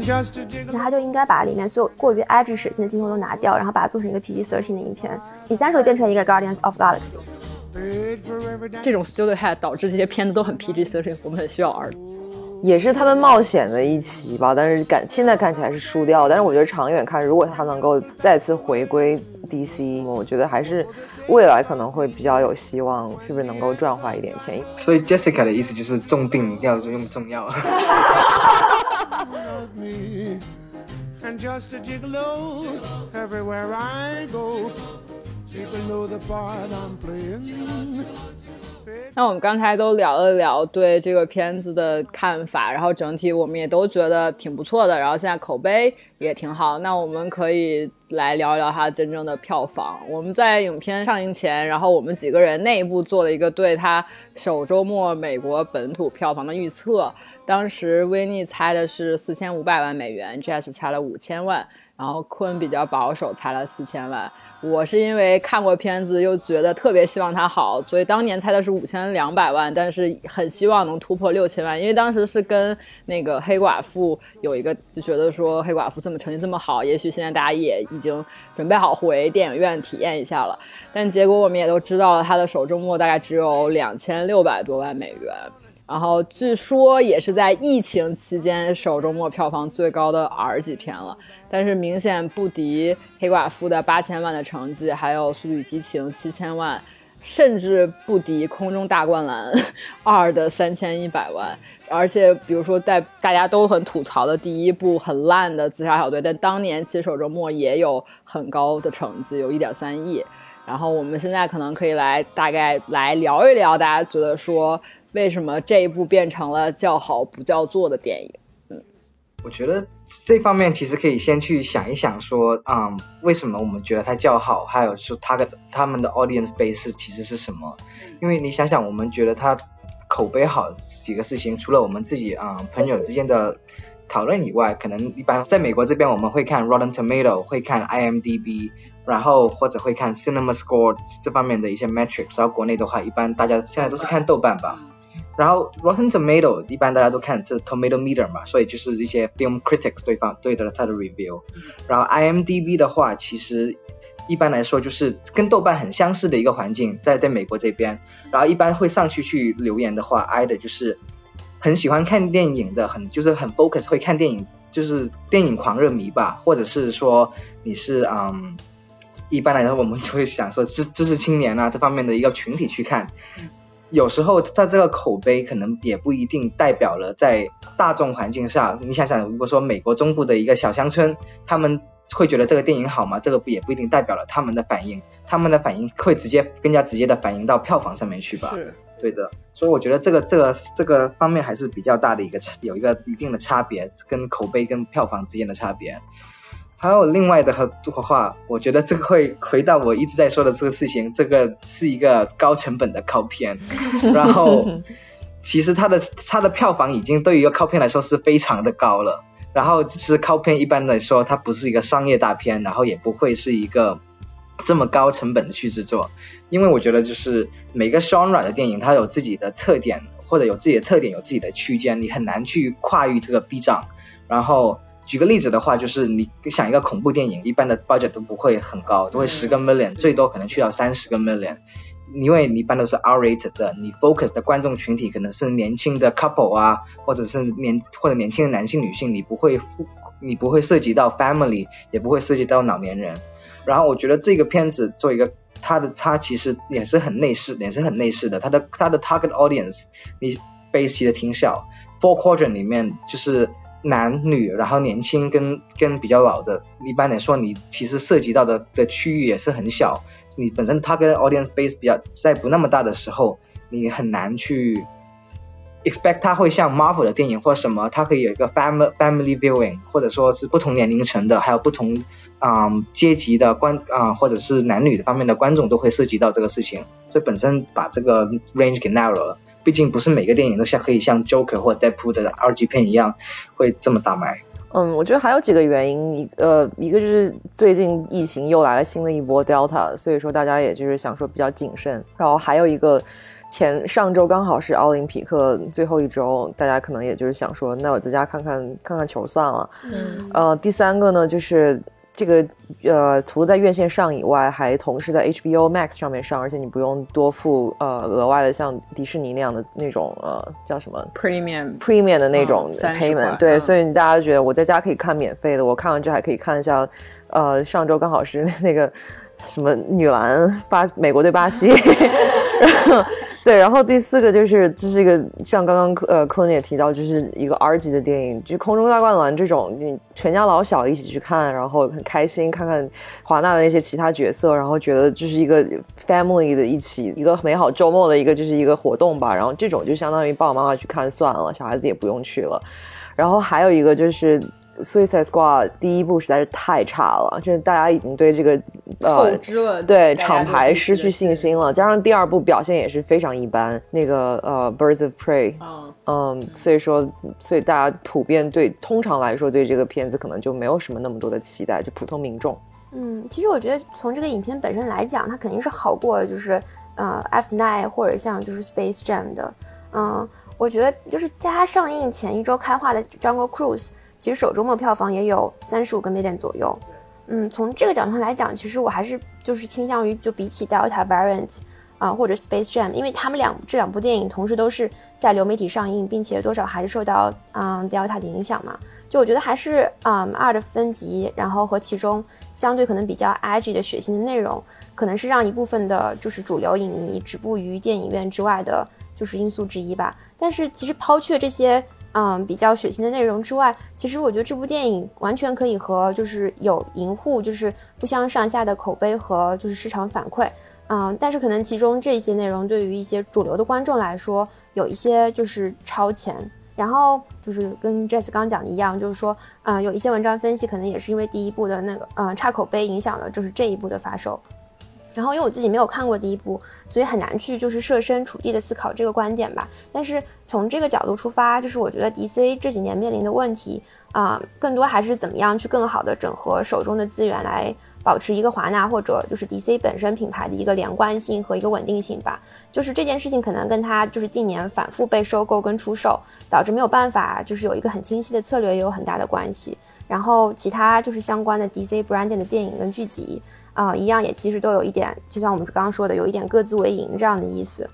其实他就应该把里面所有过于 edgy 血腥的镜头都拿掉，然后把它做成一个 PG-13 的影片，essentially 变成一个 Guardians of Galaxy。这种 studio head 导致这些片子都很 PG-13，我们很需要 R。也是他们冒险的一期吧，但是感现在看起来是输掉，但是我觉得长远看，如果他能够再次回归 DC，我觉得还是未来可能会比较有希望，是不是能够赚回一点钱？所以 Jessica 的意思就是重病要用重药。love me. And just a gigolo, gigolo. everywhere I go. Gigolo, know the part I'm playing. 那我们刚才都聊了聊对这个片子的看法，然后整体我们也都觉得挺不错的，然后现在口碑也挺好。那我们可以来聊一聊它真正的票房。我们在影片上映前，然后我们几个人内部做了一个对它首周末美国本土票房的预测。当时威尼猜的是四千五百万美元，Jazz 猜了五千万，然后坤比较保守猜了四千万。我是因为看过片子，又觉得特别希望它好，所以当年猜的是五千两百万，但是很希望能突破六千万，因为当时是跟那个黑寡妇有一个，就觉得说黑寡妇这么成绩这么好，也许现在大家也已经准备好回电影院体验一下了，但结果我们也都知道了，他的首周末大概只有两千六百多万美元。然后据说也是在疫情期间首周末票房最高的 R 级片了，但是明显不敌黑寡妇的八千万的成绩，还有速度与激情七千万，甚至不敌空中大灌篮二的三千一百万。而且比如说在大家都很吐槽的第一部很烂的自杀小队，但当年其实首周末也有很高的成绩，有一点三亿。然后我们现在可能可以来大概来聊一聊，大家觉得说。为什么这一部变成了叫好不叫座的电影？嗯，我觉得这方面其实可以先去想一想，说，嗯，为什么我们觉得它叫好？还有说它的他们的 audience base 其实是什么？因为你想想，我们觉得它口碑好几个事情，除了我们自己啊朋友之间的讨论以外，可能一般在美国这边我们会看 Rotten Tomato，会看 IMDB，然后或者会看 Cinema Score 这方面的一些 metrics。然后国内的话，一般大家现在都是看豆瓣吧。然后 Rotten Tomato 一般大家都看这 Tomato Meter 嘛，所以就是一些 film critics 对方对的他的 review。然后 IMDB 的话，其实一般来说就是跟豆瓣很相似的一个环境，在在美国这边。然后一般会上去去留言的话，挨的就是很喜欢看电影的，很就是很 focus 会看电影，就是电影狂热迷吧，或者是说你是嗯，一般来说我们就会想说知知识青年啊这方面的一个群体去看。有时候在这个口碑可能也不一定代表了在大众环境下，你想想，如果说美国中部的一个小乡村，他们会觉得这个电影好吗？这个也不一定代表了他们的反应，他们的反应会直接更加直接的反映到票房上面去吧？是，对的。所以我觉得这个这个这个方面还是比较大的一个有一个一定的差别，跟口碑跟票房之间的差别。还有另外的和话，我觉得这个会回到我一直在说的这个事情，这个是一个高成本的靠片，然后其实它的它的票房已经对于一个靠片来说是非常的高了，然后只是靠片一般来说它不是一个商业大片，然后也不会是一个这么高成本的去制作，因为我觉得就是每个 genre 的电影它有自己的特点，或者有自己的特点有自己的区间，你很难去跨越这个壁障，然后。举个例子的话，就是你想一个恐怖电影，一般的 budget 都不会很高，都会十个 million，最多可能去到三十个 million，因为你一般都是 R rated 的，你 focus 的观众群体可能是年轻的 couple 啊，或者是年或者年轻的男性女性，你不会你不会涉及到 family，也不会涉及到老年人。然后我觉得这个片子做一个它的它其实也是很内饰，也是很内饰的，它的它的 target audience 你 base 的挺小，four quadrant 里面就是。男女，然后年轻跟跟比较老的，一般来说，你其实涉及到的的区域也是很小。你本身它跟 audience base 比较在不那么大的时候，你很难去 expect 它会像 Marvel 的电影或什么，它可以有一个 family family viewing，或者说是不同年龄层的，还有不同嗯阶级的观啊，或者是男女的方面的观众都会涉及到这个事情，所以本身把这个 range 给 narrow 了。毕竟不是每个电影都像可以像 Joker 或 Deadpool 的二级片一样会这么大卖。嗯，我觉得还有几个原因，一呃，一个就是最近疫情又来了新的一波 Delta，所以说大家也就是想说比较谨慎。然后还有一个，前上周刚好是奥林匹克最后一周，大家可能也就是想说，那我在家看看看看球算了。嗯，呃，第三个呢，就是这个呃，除了在院线上以外，还同时在 HBO Max 上面上，而且你不用多付呃额外的像迪士尼那样的那种呃叫什么？Premium premium 的那种嗯30 payment，、块对，嗯。所以大家觉得我在家可以看免费的，我看完之后还可以看一下，呃，上周刚好是 那个什么女篮巴美国对巴西 然后对，然后第四个就是这是一个像刚刚呃柯文也提到，就是一个 R 级的电影，就《空中大灌篮》这种，你全家老小一起去看，然后很开心，看看华纳的那些其他角色，然后觉得就是一个 family 的一起一个美好周末的一个就是一个活动吧。然后这种就相当于爸爸妈妈去看算了，小孩子也不用去了。然后还有一个就是。Suicide Squad 第一部实在是太差了，就是大家已经对这个呃对厂牌失去信心了，加上第二部表现也是非常一般，那个呃 Birds of Prey，嗯，嗯，所以说，所以大家普遍对，通常来说对这个片子可能就没有什么那么多的期待，就普通民众。嗯，其实我觉得从这个影片本身来讲，它肯定是好过就是呃 F Nine 或者像就是 Space Jam 的。嗯，我觉得就是在它上映前一周开画的 Jungle Cruise，其实首周末票房也有三十五个 million 左右。嗯，从这个角度上来讲，其实我还是就是倾向于就比起 Delta Variant 啊、或者 Space Jam，因为他们两这两部电影同时都是在流媒体上映，并且多少还是受到嗯 Delta 的影响嘛。就我觉得还是嗯二的分级，然后和其中相对可能比较 edgy 的血腥的内容，可能是让一部分的就是主流影迷止步于电影院之外的，就是因素之一吧。但是其实抛却这些嗯比较血腥的内容之外，其实我觉得这部电影完全可以和就是有银护就是不相上下的口碑和就是市场反馈。嗯，但是可能其中这些内容对于一些主流的观众来说，有一些就是超前。然后就是跟 Jess 刚讲的一样，就是说，嗯、有一些文章分析，可能也是因为第一部的那个，嗯、差口碑影响了，就是这一部的发售。然后因为我自己没有看过第一部，所以很难去就是设身处地的思考这个观点吧。但是从这个角度出发，就是我觉得 DC 这几年面临的问题啊、更多还是怎么样去更好的整合手中的资源，来保持一个华纳或者就是 DC 本身品牌的一个连贯性和一个稳定性吧。就是这件事情可能跟它就是近年反复被收购跟出售，导致没有办法就是有一个很清晰的策略也有很大的关系。然后其他就是相关的 DC branding 的电影跟剧集啊、一样也其实都有一点，就像我们刚刚说的，有一点各自为营这样的意思。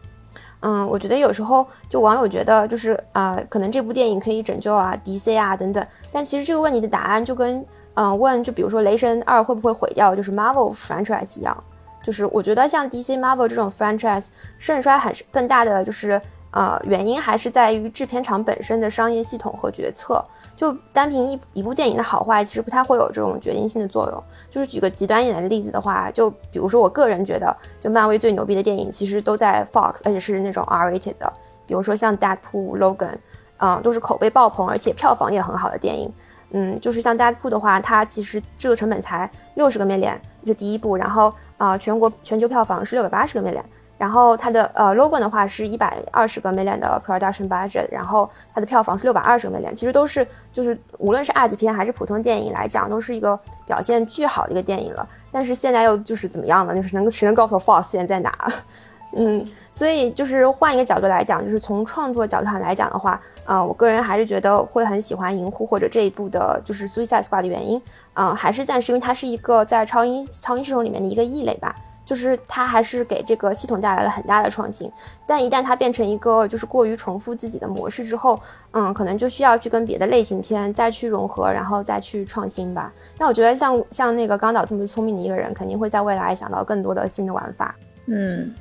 嗯，我觉得有时候就网友觉得就是呃，可能这部电影可以拯救啊 DC 啊等等，但其实这个问题的答案就跟嗯、问就比如说雷神二会不会毁掉就是 Marvel franchise 一样，就是我觉得像 DC Marvel 这种 franchise 盛衰很更大的就是呃原因还是在于制片厂本身的商业系统和决策。就单凭一一部电影的好坏，其实不太会有这种决定性的作用。就是举个极端一点的例子的话，就比如说我个人觉得，就漫威最牛逼的电影其实都在 Fox，而且是那种 R-rated 的，比如说像 Deadpool、Logan，嗯，都是口碑爆棚，而且票房也很好的电影。嗯，就是像 Deadpool 的话，它其实制作成本才六十个 million，就第一部，然后啊、全国全球票房是六百八十个 million。然后它的呃 Logan 的话是一百二十个 million 的 production budget，然后它的票房是六百二十个 million，其实都是就是无论是 R 级片还是普通电影来讲，都是一个表现巨好的一个电影了。但是现在又就是怎么样呢？就是能谁能告诉我 Fox 现在在哪？嗯，所以就是换一个角度来讲，就是从创作角度上来讲的话，呃，我个人还是觉得会很喜欢《银护》或者这一部的，就是 Suicide Squad 的原因，嗯、还是暂时因为它是一个在超英超英系统里面的一个异类吧。就是它还是给这个系统带来了很大的创新，但一旦它变成一个就是过于重复自己的模式之后，嗯，可能就需要去跟别的类型片再去融合，然后再去创新吧。但我觉得像像那个刚导这么聪明的一个人，肯定会在未来想到更多的新的玩法。嗯，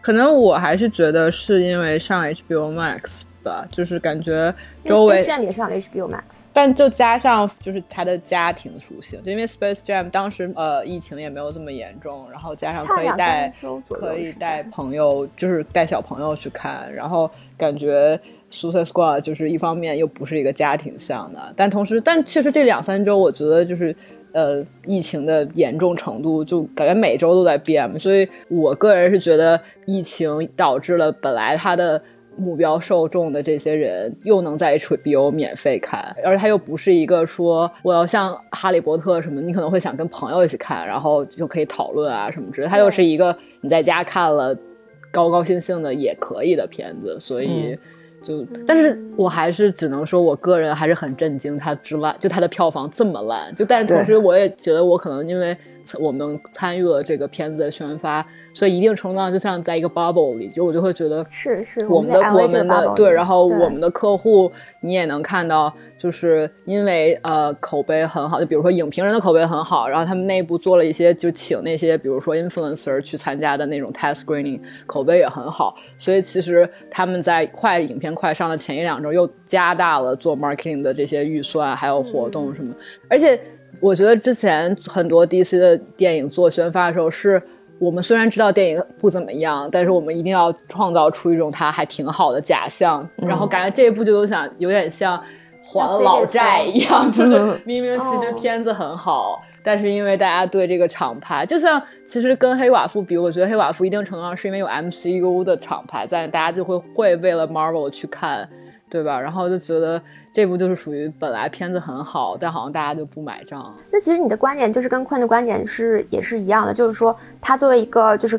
可能我还是觉得是因为上 HBO Max 吧，就是感觉周围 Space Jam 也是上 HBO Max，但就加上就是它的家庭属性，就因为 Space Jam 当时呃疫情也没有这么严重，然后加上可以带可以带朋友，就是带小朋友去看，然后感觉 Suicide Squad 就是一方面又不是一个家庭向的，但同时但确实这两三周我觉得就是。呃，疫情的严重程度就感觉每周都在变，所以我个人是觉得疫情导致了本来它的目标受众的这些人又能在 HBO 免费看，而且它又不是一个说我要像哈利波特什么，你可能会想跟朋友一起看，然后就可以讨论啊什么之类的，它又是一个你在家看了。高高兴兴的也可以的片子，所以就，但是我还是只能说，我个人还是很震惊，它之烂，就它的票房这么烂，就但是同时我也觉得我可能因为我们参与了这个片子的宣发。所以一定程度上，就像在一个 bubble 里，就我就会觉得是是我们的我们的对，然后我们的客户你也能看到，就是因为呃口碑很好，就比如说影评人的口碑很好，然后他们内部做了一些就请那些比如说 influencer 去参加的那种 test screening，口碑也很好，所以其实他们在快影片快上的前一两周又加大了做 marketing 的这些预算，还有活动什么，而且我觉得之前很多 DC 的电影做宣发的时候是。我们虽然知道电影不怎么样，但是我们一定要创造出一种它还挺好的假象，然后感觉这一部就有想有点像还老债一样，就是明明其实片子很好，但是因为大家对这个厂牌，就像其实跟黑寡妇比，我觉得黑寡妇一定程度上是因为有 MCU 的厂牌在，大家就会会为了 Marvel 去看，对吧？然后就觉得。这部就是属于本来片子很好，但好像大家就不买账。那其实你的观点就是跟坤的观点是也是一样的，就是说它作为一个就是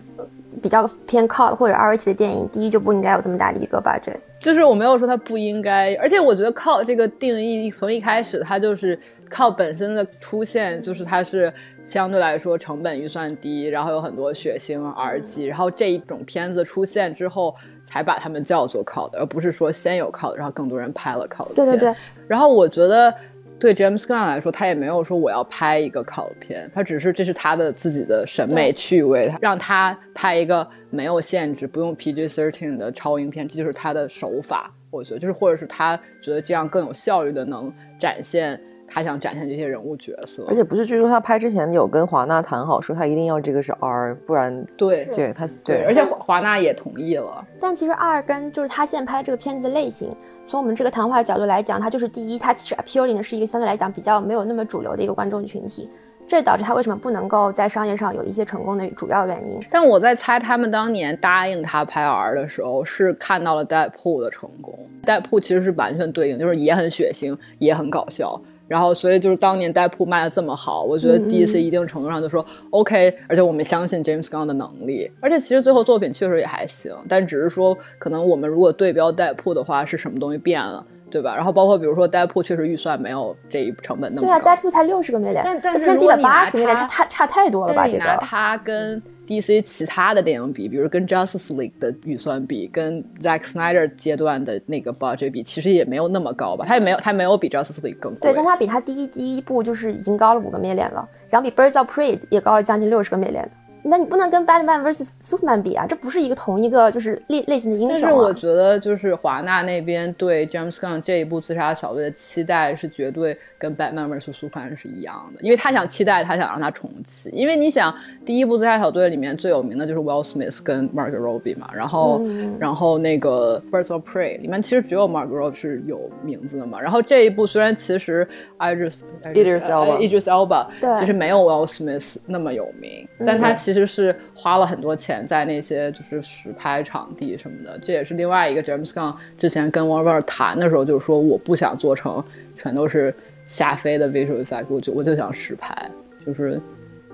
比较偏 cult 或者 R T 的电影，第一就不应该有这么大的一个 budget。就是我没有说它不应该，而且我觉得 cult 这个定义从一开始它就是靠本身的出现，就是它是。相对来说，成本预算低，然后有很多血腥 R 级，然后这一种片子出现之后，才把他们叫做 cult，而不是说先有 cult，然后更多人拍了 cult 对对对。然后我觉得，对 James Gunn 来说，他也没有说我要拍一个 cult 片，他只是这是他的自己的审美趣味，让他拍一个没有限制、不用 PG thirteen 的超英片，这就是他的手法。我觉得，就是或者是他觉得这样更有效率的能展现。他想展现这些人物角色，而且不是据说他拍之前有跟华纳谈好，说他一定要这个是 R，不然对对他对，而且华纳也同意了。但其实 R 跟就是他现在拍的这个片子的类型，从我们这个谈话的角度来讲，他就是第一，他其实 appealing 的是一个相对来讲比较没有那么主流的一个观众群体，这导致他为什么不能够在商业上有一些成功的主要原因。但我在猜，他们当年答应他拍 R 的时候，是看到了 Deadpool 的成功，Deadpool 其实是完全对应，就是也很血腥，也很搞笑。然后，所以就是当年代铺卖的这么好，我觉得 DC 一定程度上就说 OK，而且我们相信 James Gunn 的能力，而且其实最后作品确实也还行，但只是说可能我们如果对标代铺的话，是什么东西变了，对吧？然后包括比如说 Deadpool 确实预算没有这一成本那么高，对啊，代铺才六十个 million，但但是一百八十个 million，这差差太多了吧？这个他跟。DC 其他的电影比，比如跟 Justice League 的预算比，跟 Zack Snyder 阶段的那个 budget 比，其实也没有那么高吧？他也没有，他没有比 Justice League 更贵。对，但他比他第一第一部就是已经高了五个 million 了，然后比 Birds of Prey 也高了将近六十个 million。那你不能跟 Batman vs Superman 比啊，这不是一个同一个就是类类型的英雄。但是我觉得就是华纳那边对 James Gunn 这一部自杀小队的期待是绝对。跟 Batman vs Superman 是一样的，因为他想期待，他想让他重启。因为你想，第一部自杀小队里面最有名的就是 Will Smith 跟 Margot Robbie 嘛，然后，然后那个 Birds of Prey 里面其实只有 Margot Robbie 是有名字的嘛。然后这一部虽然其实 Idris Idris Elba Idris Elba 其实没有 Will Smith 那么有名，但他其实是花了很多钱在那些就是实拍场地什么的。这也是另外一个 James Gunn 之前跟 Warner 谈的时候，就是说我不想做成全都是。下飞的 visual effect，我就我就想实拍，就是，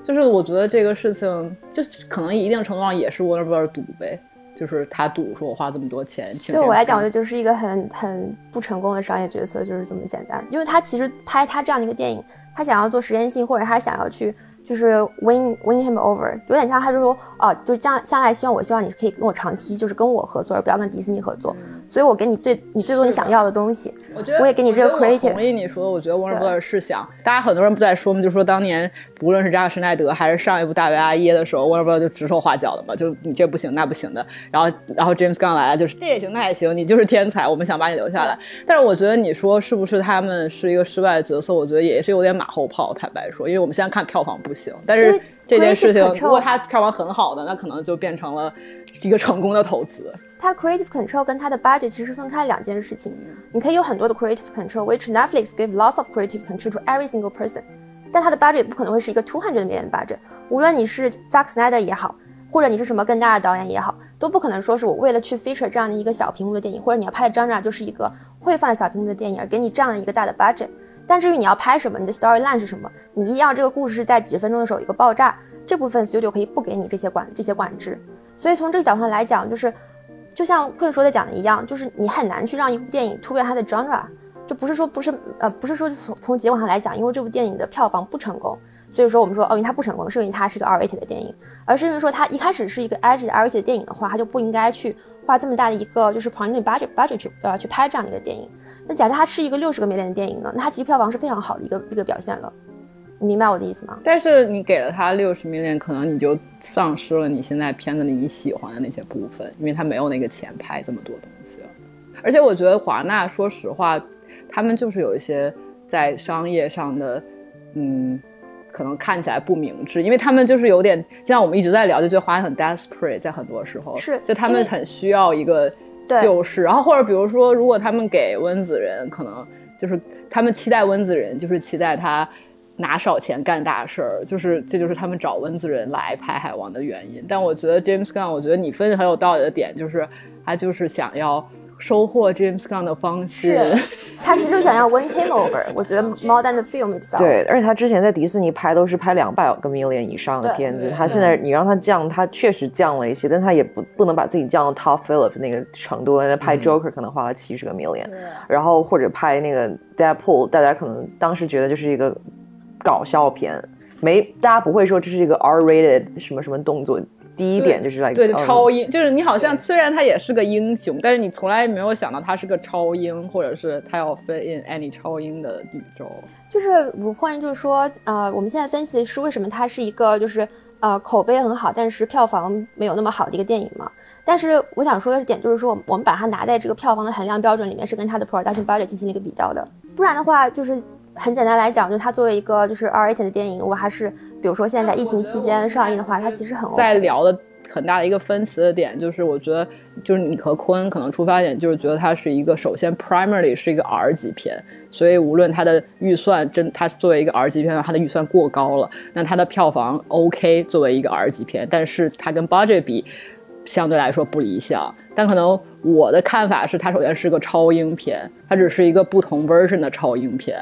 就是我觉得这个事情，就可能一定程度上也是 Warner Bros 赌呗，就是他赌说我花这么多钱，对我来讲，我觉得就是一个很很不成功的商业决策，就是这么简单，因为他其实拍他这样的一个电影，他想要做实验性，或者他想要去。就是 win win him over，有点像他就说哦，就将将来希望我希望你可以跟我长期就是跟我合作，而不要跟迪士尼合作。所以我给你最你最多你想要的东西，我觉得我也给你这个 creative。同意你说，我觉得 Warner Brothers 是想，大家很多人不在说嘛，就说当年无论是扎克施奈德还是上一部大卫阿耶的时候，Warner Brothers 就指手画脚的嘛，就你这不行那不行的。然后然后 James 刚来了，就是这也行那也行，你就是天才，我们想把你留下来。但是我觉得你说是不是他们是一个失败的角色？我觉得也是有点马后炮，坦白说，因为我们现在看票房不行，但是。这件事情，如果它票房很好的，那可能就变成了一个成功的投资。它 creative control 跟它的 budget 其实分开两件事情。你可以有很多的 creative control，which Netflix give lots of creative control to every single person。但它的 budget 不可能会是一个 two hundred million budget。无论你是 Zack Snyder 也好，或者你是什么更大的导演也好，都不可能说是我为了去 feature 这样的一个小屏幕的电影，或者你要拍的张张就是一个会放在小屏幕的电影，而给你这样的一个大的 budget。但至于你要拍什么，你的 storyline 是什么，你一定要这个故事是在几十分钟的时候有一个爆炸，这部分 studio 可以不给你这些管这些管制。所以从这个角度上来讲，就是就像困说的讲的一样，就是你很难去让一部电影突变它的 genre，就不是说不是呃不是说从从结果上来讲，因为这部电影的票房不成功，所以说我们说哦，因为它不成功，是因为它是个 rat 的电影，而是因为说它一开始是一个 edge 的 rat 的电影的话，它就不应该去花这么大的一个就是 production budget budget 去呃去拍这样的一个电影。那假设它是一个六十个 million 的电影呢，那它其实票房是非常好的一个一个表现了。你明白我的意思吗？但是你给了他六十 million，可能你就丧失了你现在片子里你喜欢的那些部分，因为他没有那个钱拍这么多东西了。而且我觉得华纳，说实话，他们就是有一些在商业上的，嗯，可能看起来不明智，因为他们就是有点，就像我们一直在聊，就觉得华纳很 desperate，在很多时候是，就他们很需要一个救世。然后或者比如说，如果他们给温子仁，可能就是他们期待温子仁，就是期待他。拿少钱干大事儿，就是这就是他们找温子仁来拍海王的原因。但我觉得 James Gunn，我觉得你分析很有道理的点就是，他就是想要收获 James Gunn 的方式。他其实就想要 win him over。我觉得 more than the film itself。对，而且他之前在迪士尼拍都是拍两百个 million 以上的片子，他现在你让他降，他确实降了一些，但他也不不能把自己降到 Top Philip 那个程度。那拍 Joker 可能花了七十个 million，然后或者拍那个 Deadpool，大家可能当时觉得就是一个。搞笑片，没大家不会说这是一个 R-rated 什么什么动作。第一点就是来对超英，就是你好像虽然他也是个英雄，但是你从来没有想到他是个超英，或者是他要 fit in any 超英的宇宙。就是五 point，就是说，呃，我们现在分析的是为什么它是一个就是呃口碑很好，但是票房没有那么好的一个电影嘛？但是我想说的点就是说，我们把它拿在这个票房的衡量标准里面，是跟它的 production budget 进行了一个比较的，不然的话就是。很简单来讲，就是它作为一个就是 R-rated 的电影，如果还是比如说现在在疫情期间上映的话，它其实很在聊的很大的一个分歧的点，就是我觉得就是你和坤可能出发点就是觉得它是一个首先 primarily 是一个 R 级片，所以无论它的预算真它作为一个 R 级片，它的预算过高了，那它的票房 OK 作为一个 R 级片，但是它跟 budget 比相对来说不理想，但可能。我的看法是，它首先是个超英片，它只是一个不同 version 的超英片，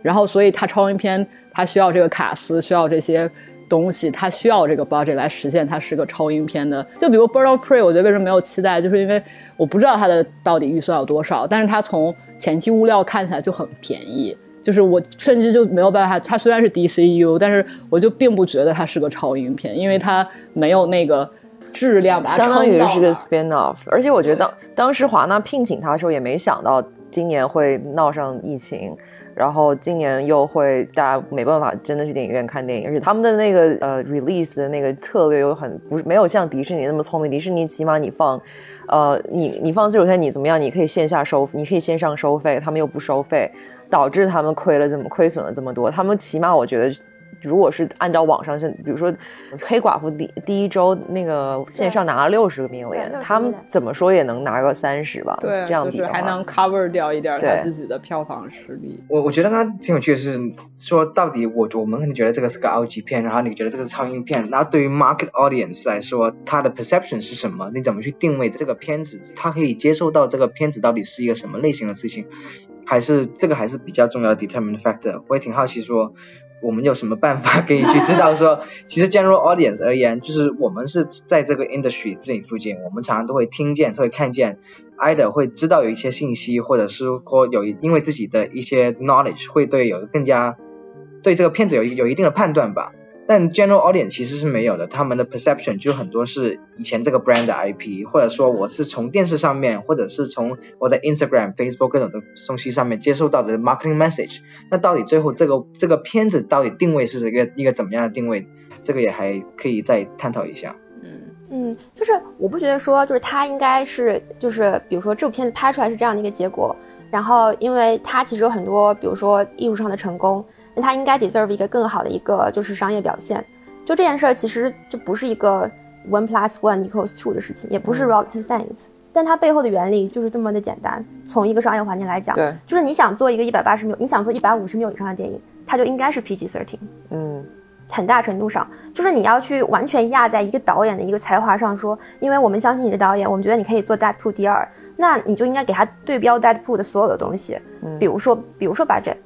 然后所以它超英片它需要这个卡斯，需要这些东西，它需要这个 budget 来实现它是个超英片的。就比如 Bird of Prey，我觉得为什么没有期待，就是因为我不知道它的到底预算有多少，但是它从前期物料看起来就很便宜，就是我甚至就没有办法，它虽然是 DCU，但是我就并不觉得它是个超英片，因为它没有那个。质量吧相当于是个 spin off，而且我觉得当当时华纳聘请他的时候，也没想到今年会闹上疫情，然后今年又会大家没办法真的去电影院看电影，而且他们的那个呃 release 的那个策略又很不是没有像迪士尼那么聪明，迪士尼起码你放，呃你你放自主片你怎么样，你可以线下收，你可以线上收费，他们又不收费，导致他们亏了这么亏损了这么多，他们起码我觉得。如果是按照网上是，比如说黑寡妇第第一周那个线上拿了六十个 million，他们怎么说也能拿个三十吧？对，这样就是还能 cover 掉一点他自己的票房实力。我我觉得他挺有趣的是说，到底我我们可能觉得这个是个高级片，然后你觉得这个是超英片，那对于 market audience 来说，它的 perception 是什么？你怎么去定位这个片子？他可以接受到这个片子到底是一个什么类型的事情？还是这个还是比较重要的 determining factor？我也挺好奇说。我们有什么办法可以去知道说，其实 general audience 而言，就是我们是在这个 industry 这里附近，我们常常都会听见，会看见，either 会知道有一些信息，或者是说有因为自己的一些 knowledge 会对有更加对这个片子有有一定的判断吧。但 general audience 其实是没有的，他们的 perception 就很多是以前这个 brand 的 IP，或者说我是从电视上面，或者是从我在 Instagram、Facebook 各种的东西上面接收到的 marketing message。那到底最后这个这个片子到底定位是一个一个怎么样的定位？这个也还可以再探讨一下。嗯嗯，就是我不觉得说就是它应该是就是比如说这部片子拍出来是这样的一个结果，然后因为它其实有很多比如说艺术上的成功。那他应该 deserve 一个更好的一个就是商业表现，就这件事儿其实就不是一个 one plus one equals two 的事情，也不是 rocket science，但它背后的原理就是这么的简单。从一个商业环境来讲，对，就是你想做一个一百八十秒，你想做一百五十秒以上的电影，它就应该是 PG thirteen。嗯，很大程度上就是你要去完全压在一个导演的一个才华上说，因为我们相信你的导演，我们觉得你可以做 Deadpool 第二，那你就应该给他对标 Deadpool 的所有的东西，比如说，比如说 budget。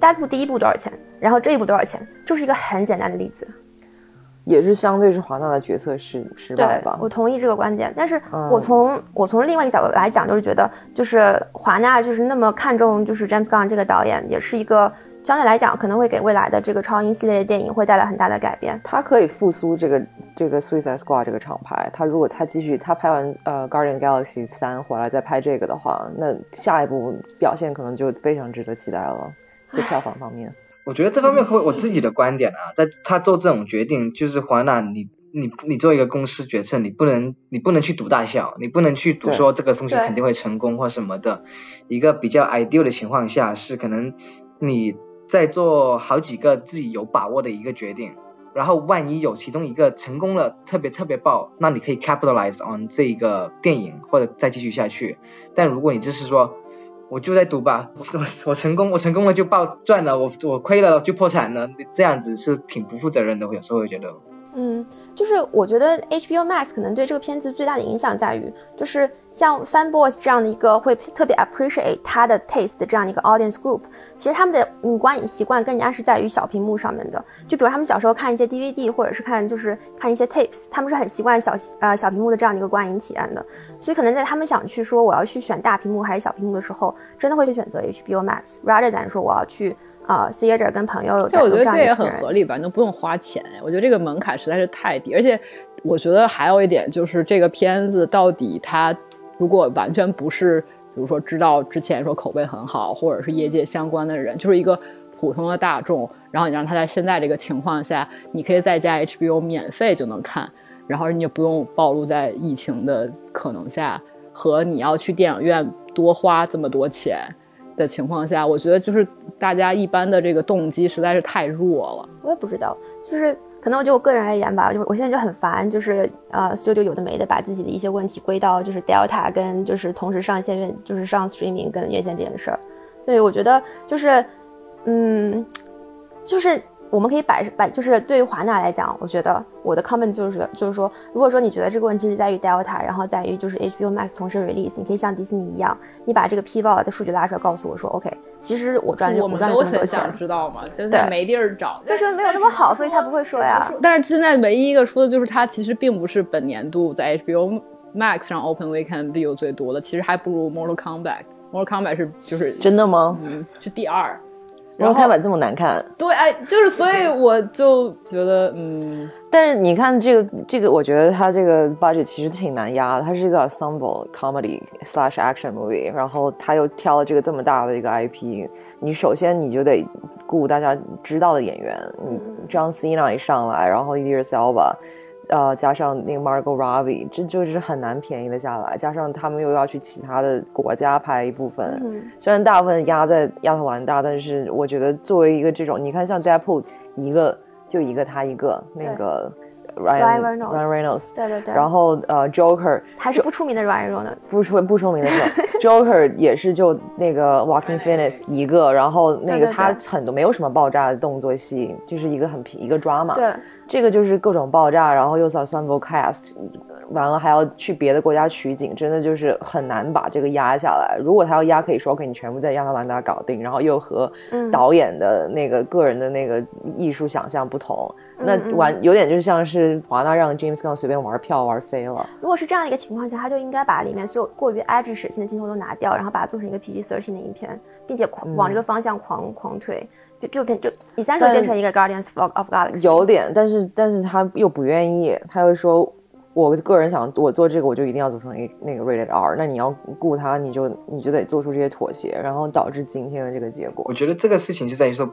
Deadpool 第一部多少钱？然后这一部多少钱？就是一个很简单的例子。也是相对是华纳的决策失失败对吧，。我同意这个观点，但是嗯我从、我从另外一个角度来讲，就是觉得就是华纳就是那么看重就是 James Gunn 这个导演，也是一个相对来讲可能会给未来的这个超英系列的电影会带来很大的改变。他可以复苏这个这个 Suicide Squad 这个厂牌。他如果他继续他拍完呃 Guardian Galaxy 三回来再拍这个的话，那下一步表现可能就非常值得期待了，在票房方面。我觉得这方面会我自己的观点啊，在他做这种决定，就是华纳，你你你做一个公司决策，你不能你不能去赌大小，你不能去赌说这个东西肯定会成功或什么的。一个比较 ideal 的情况下是可能你在做好几个自己有把握的一个决定，然后万一有其中一个成功了，特别特别爆，那你可以 capitalize on 这个电影或者再继续下去。但如果你就是说，我就在赌吧，我我成功，我成功了就爆赚了，我我亏了就破产了，这样子是挺不负责任的，我有时候会觉得。嗯，就是我觉得 HBO Max 可能对这个片子最大的影响在于，就是像 Fanboys 这样的一个会特别 appreciate 他的 taste 这样的一个 audience group，其实他们的嗯观影习惯更加是在于小屏幕上面的。就比如他们小时候看一些 DVD 或者是看就是看一些 tapes，他们是很习惯小呃小屏幕的这样的一个观影体验的。所以可能在他们想去说我要去选大屏幕还是小屏幕的时候，真的会去选择 HBO Max，rather than 说我要去呃 theater 跟朋友有这我觉得这也很合理吧，你都不用花钱。我觉得这个门槛实在是太低，而且我觉得还有一点就是这个片子到底它如果完全不是，比如说知道之前说口碑很好，或者是业界相关的人，就是一个普通的大众，然后你让他在现在这个情况下，你可以在家 HBO 免费就能看，然后你也不用暴露在疫情的可能下，和你要去电影院多花这么多钱。的情况下，我觉得就是大家一般的这个动机实在是太弱了。我也不知道，就是可能我就我个人而言吧，就我现在就很烦，就是呃，studio 有的没的把自己的一些问题归到就是 Delta 跟就是同时上线院就是上 streaming 跟院线这件事儿。对，我觉得就是嗯，就是我们可以摆摆，就是对于华纳来讲，我觉得我的 comment 就是就是说，如果说你觉得这个问题是在于 Delta，然后在于就是 HBO Max 同时 release，你可以像迪士尼一样，你把这个 P VOD 的数据拉出来，告诉我说，OK，其实我赚我们赚了都这么多钱很想，知道嘛，就是对没地儿找，就是没有那么好，所以他不会说呀。但是现在唯一一个说的就是它其实并不是本年度在 HBO Max 上 Open Weekend View 最多的，其实还不如 Mortal Kombat。Mortal Kombat 是就是真的吗？嗯是第二。然后开板这么难看，对，哎，就是所以我就觉得，嗯，但是你看这个这个，我觉得它这个 budget 其实挺难压的，它是一个 ensemble comedy slash action movie，然后他又挑了这个这么大的一个 IP，你首先你就得雇大家知道的演员，你 John Cena 一上来，然后 Idris Elba。呃，加上那个 Margot Robbie，这就是很难便宜的下来。加上他们又要去其他的国家拍一部分，嗯。虽然大部分压在亚特兰大，但是我觉得作为一个这种，你看像 Deadpool 一个就一个他一个那个 Ryan Ryan Reynolds Reynolds，对对对，然后呃 Joker 还是不出名的 Ryan Reynolds，不出不出名的是 Joker 也是就那个 Walking Phoenix 一个，然后那个他很多没有什么爆炸的动作戏，就是一个很平一个 drama，对，这个就是各种爆炸，然后又是 ensemble cast，完了还要去别的国家取景，真的就是很难把这个压下来。如果他要压，可以说 OK，你全部在亚特兰大搞定，然后又和嗯导演的那个个人的那个艺术想象不同，那嗯完有点就像是华纳让 James Gunn 随便玩票玩飞了。如果是这样的一个情况下，他就应该把里面所有过于 edge 血腥的镜头都拿掉，然后把它做成一个 PG-13 的影片，并且狂往这个方向狂狂推，就就变就 essentially 但变成一个 Guardians of of Galaxy。有点，但是但是他又不愿意，他又说，我个人想我做这个我就一定要做成 A 那个 rated R，那你要顾他，你就你就得做出这些妥协，然后导致今天的这个结果。我觉得这个事情就在于说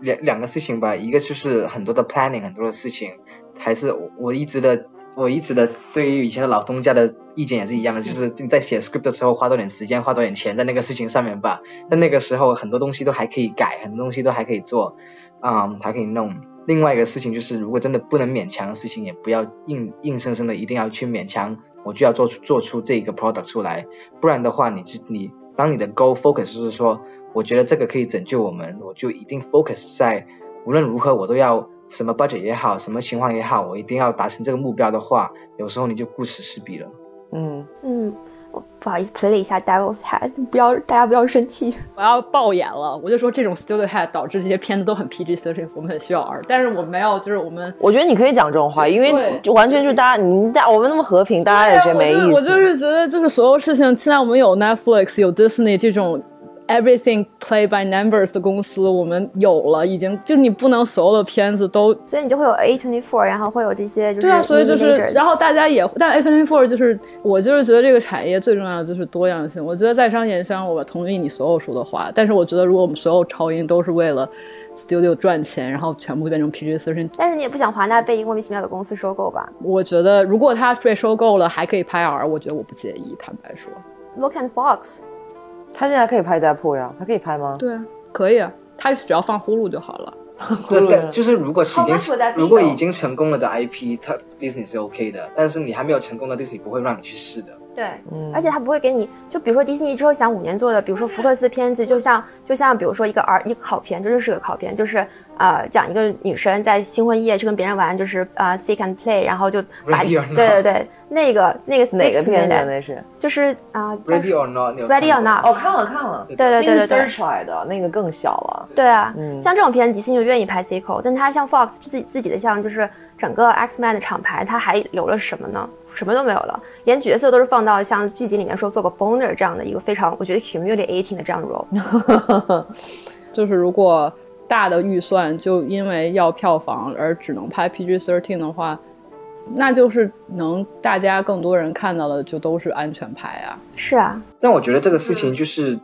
两两个事情吧，一个就是很多的 planning，很多的事情，还是我我一直的我一直的对于以前的老东家的意见也是一样的，就是你在写 script 的时候花多点时间，花多点钱在那个事情上面吧。在那个时候很多东西都还可以改，很多东西都还可以做，啊、还可以弄。另外一个事情就是，如果真的不能勉强的事情，也不要硬硬生生的一定要去勉强，我就要做出做出这个 product 出来，不然的话你，就你当你的 goal focus 就是说，我觉得这个可以拯救我们，我就一定 focus 在无论如何我都要什么 budget 也好，什么情况也好，我一定要达成这个目标的话，有时候你就顾此失彼了。嗯嗯，我不好意思 play 了一下 Devil's Head，不要大家不要生气。我要爆眼了，我就说这种 studio head 导致这些片子都很 PG thirteen，我们很需要 R，但是我没有，就是我们我觉得你可以讲这种话，因为就完全就是大家，你大我们那么和平，大家也觉得没意思。我就我就是觉得，就是所有事情，现在我们有 Netflix，有 Disney 这种 everything play by numbers 的公司，我们有了，已经就是你不能所有的片子都所以你就会有 A twenty four，然后会有这些就是对啊，所以就是，然后大家也，但是 A twenty four 就是，我就是觉得这个产业最重要的就是多样性。我觉得在商言商，我同意你所有说的话，但是我觉得如果我们所有超英都是为了 studio 赚钱，然后全部变成 PG thirteen，但是你也不想华纳被一个莫名其妙的公司收购吧我觉得如果他被收购了还可以拍 R，我觉得我不介意。坦白说，？Look at Fox，他现在可以拍 Deadpool 呀，他可以拍吗？对啊，可以啊，他只要放呼噜就好了。对，对就是如果是已经如果已经成功了的 IP，它 Disney 是 OK 的，但是你还没有成功的 Disney 不会让你去试的。对，而且他不会给你，就比如说迪士尼之后想五年做的，比如说福克斯片子，就像就像比如说一个儿一个考片，这就是个考片，就是呃讲一个女生在新婚夜去跟别人玩，就是呃 seek and play，然后就把对对对，那个那个哪个片子那是？就是啊、叫 Ready or not？你有 Ready 看 or 过 not？哦，看了看了，对对对对那对是 search 出来的，那个更小了。对啊，嗯像这种片迪士尼就愿意拍 sequel，但他像 Fox 自己自己的像就是整个 X Man 的厂牌，他还留了什么呢？什么都没有了，连角色都是放到像剧集里面说做个 boner 这样的一个非常我觉得 humiliating 的这样的 role。就是如果大的预算就因为要票房而只能拍 PG thirteen 的话，那就是能大家更多人看到的就都是安全牌啊。是啊，但我觉得这个事情就是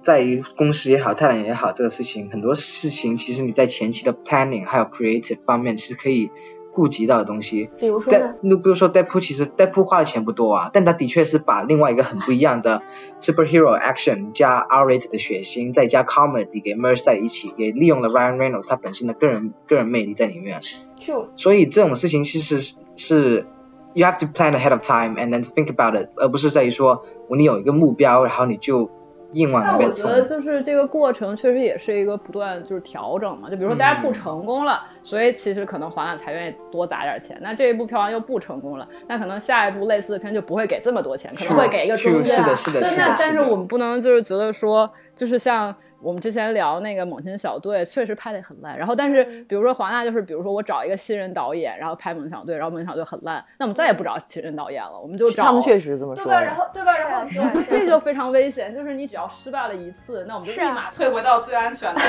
在于公司也好，泰坦也好，这个事情很多事情其实你在前期的 planning 还有 creative 方面其实可以顾及到的东西。比如说你比如说 Deadpool，其实 Deadpool 花的钱不多啊，但他的确是把另外一个很不一样的 superhero action 加 R-rated 的血腥，再加 comedy 给 merge 在一起，也利用了 Ryan Reynolds 他本身的个人个人魅力在里面。True，所以这种事情其实是是 you have to plan ahead of time and then think about it，而不是在于说你有一个目标，然后你就硬往那我那边冲。觉得就是这个过程确实也是一个不断就是调整嘛，就比如说大家不成功了，所以其实可能华纳才愿意多砸点钱。那这一部票房又不成功了，那可能下一部类似的片就不会给这么多钱，可能会给一个中间。是的，是的，对，是的。那但是我们不能就是觉得说，就是像我们之前聊那个猛禽小队，确实拍的很烂。然后，但是比如说华纳就是，比如说我找一个新人导演，然后拍猛禽小队，然后猛禽小队很烂，那我们再也不找新人导演了，我们就找他们确实这么说对吧？然后对吧？然后是啊 啊这就非常危险，就是你只要失败了一次，那我们就是立啊马退回到最安全的。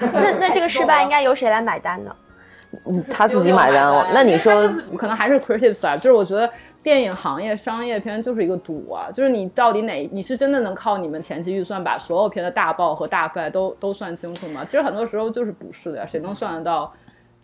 那 那这个失败应该由谁来买单呢？嗯他自己买单了。那你说，可能还是 creative side，就是我觉得电影行业商业片就是一个赌啊，就是你到底哪你是真的能靠你们前期预算把所有片的大爆和大败都都算清楚吗？其实很多时候就是不是的呀，谁能算得到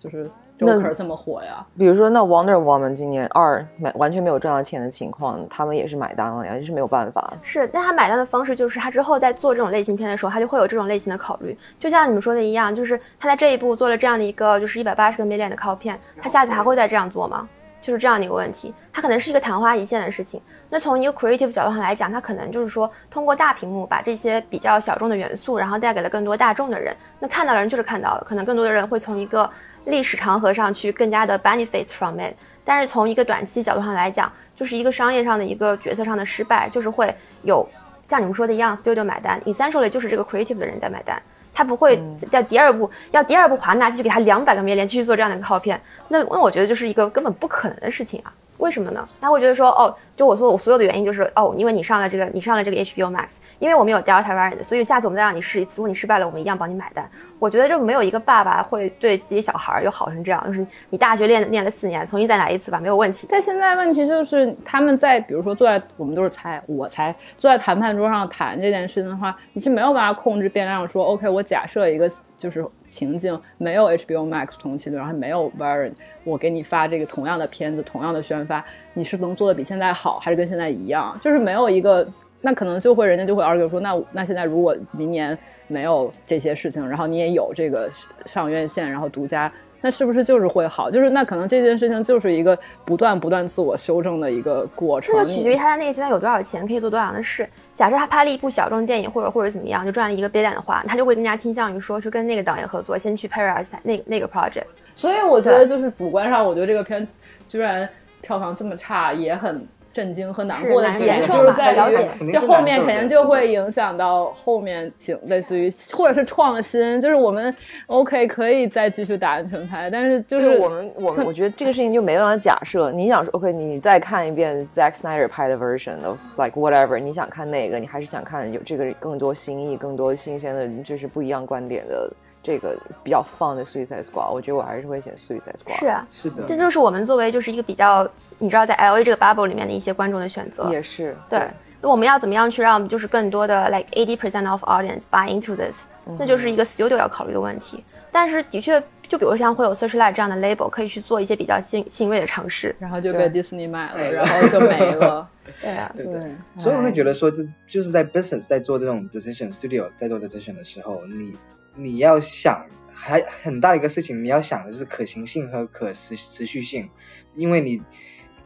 就是那 Joker 这么火呀？比如说那 Wonder Woman 今年二买完全没有赚到钱的情况，他们也是买单了呀，也是没有办法。是，但他买单的方式就是他之后在做这种类型片的时候，他就会有这种类型的考虑。就像你们说的一样，就是他在这一部做了这样的一个就是一百八十个 million 的靠片，他下次还会再这样做吗？就是这样的一个问题，它可能是一个昙花一现的事情。那从一个 creative 角度上来讲，它可能就是说通过大屏幕把这些比较小众的元素，然后带给了更多大众的人。那看到的人就是看到了，可能更多的人会从一个历史长河上去更加的 benefits from it。但是从一个短期角度上来讲，就是一个商业上的一个决策上的失败，就是会有像你们说的一样，studio 买单，essentially 就是这个 creative 的人在买单。他不会在第二部，要第二部华纳继续给他两百个 million 继续做这样的一个套片，那那我觉得就是一个根本不可能的事情啊。为什么呢？他会觉得说，哦，就我说我所有的原因就是，哦，因为你上了这个，你上了这个 HBO Max，因为我们有 Delta variant，所以下次我们再让你试一次，如果你失败了，我们一样帮你买单。我觉得就没有一个爸爸会对自己小孩儿就好成这样，就是你大学练练了四年，重新再来一次吧，没有问题。在现在问题就是他们在比如说坐在我们都是猜我猜坐在谈判桌上谈这件事情的话，你是没有办法控制变量说 OK，我假设一个就是情境没有 HBO Max 同期的，然后没有 v a r i n 我给你发这个同样的片子，同样的宣发，你是能做的比现在好，还是跟现在一样？就是没有一个，那可能就会人家就会 argue 说，那那现在如果明年没有这些事情，然后你也有这个上院线，然后独家。那是不是就是会好？就是那可能这件事情就是一个不断不断自我修正的一个过程。这就取决于他在那个阶段有多少钱，可以做多少的事。假设他拍了一部小众电影，或者或者怎么样，就赚了一个 billion 的话，他就会更加倾向于说去跟那个导演合作，先去 Paris 那那个 project。所以我觉得就是主观上，我觉得这个片居然票房这么差，也很震惊和难过的点，难受吧就是在于了解这后面肯定就会影响到后面请类似于或者是创新，就是我们 OK 可以再继续打安全牌，但是就就是是我们我们我觉得这个事情就没办法假设。你想说 OK，你再看一遍 Zack Snyder 拍的 version of like whatever，你想看哪个？你还是想看有这个更多新意、更多新鲜的，就是不一样观点的这个比较 fun 的 Suicide Squad。我觉得我还是会选 Suicide Squad。是啊，是的，这就是我们作为就是一个比较，你知道在 L A 这个 bubble 里面的一些观众的选择。也是对，那我们要怎么样去让就是更多的 like eighty percent of audience buy into this？、那就是一个 studio 要考虑的问题。但是的确，就比如像会有 Searchlight 这样的 label，可以去做一些比较新新锐的尝试。然后就被 Disney 买了，然后就没了。对啊，对的。对，所以我会觉得说，这就是在 business 在做这种 decision studio 在做 decision 的时候，你你要想还很大的一个事情，你要想的是可行性和可持持续性，因为你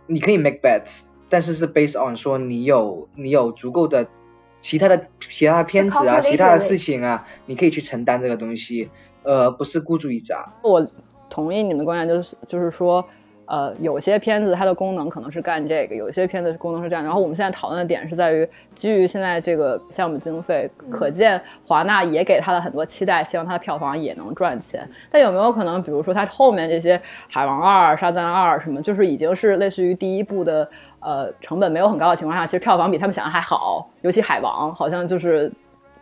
你可以 make bets，但是是 based on 说你有你有足够的其他的其他的片子啊，其他的事情啊，你可以去承担这个东西，呃，不是孤注一掷。我同意你们的观点，就是就是说，呃，有些片子它的功能可能是干这个，有些片子功能是这样。然后我们现在讨论的点是在于，基于现在这个项目经费，可见华纳也给他了很多期待，希望他的票房也能赚钱。但有没有可能，比如说他后面这些《海王二》《沙赞二》什么，就是已经是类似于第一部的，呃，成本没有很高的情况下，其实票房比他们想象还好，尤其《海王》好像就是。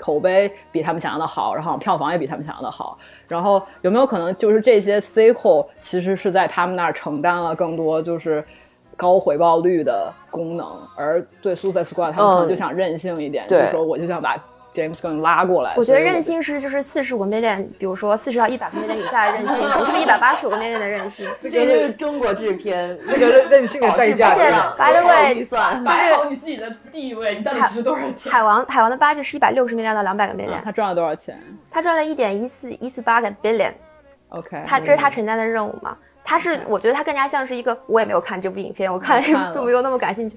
口碑比他们想象的好，然后票房也比他们想象的好。然后有没有可能就是这些 sequel 其实是在他们那儿承担了更多就是高回报率的功能，而对 Suicide Squad 他们可能就想任性一点，对就是说我就想把 James Gunn 拉过来。我觉得任性是就是四十五个 million，比如说四十到一百个 million 以下的任性，不是一百八十五个 million 的任性。这就是中国制片 那个任任性的代价而且对吧 by the way，你自己的地位，你到底值多少钱？海王海王的 budget 是一百六十 million 到两百个 million，、他赚了多少钱他赚了一点一四一四八个 billion，？OK，他这是他承担的任务嘛？他是我觉得他更加像是一个，我也没有看这部影片，我看看了并没有那么感兴趣。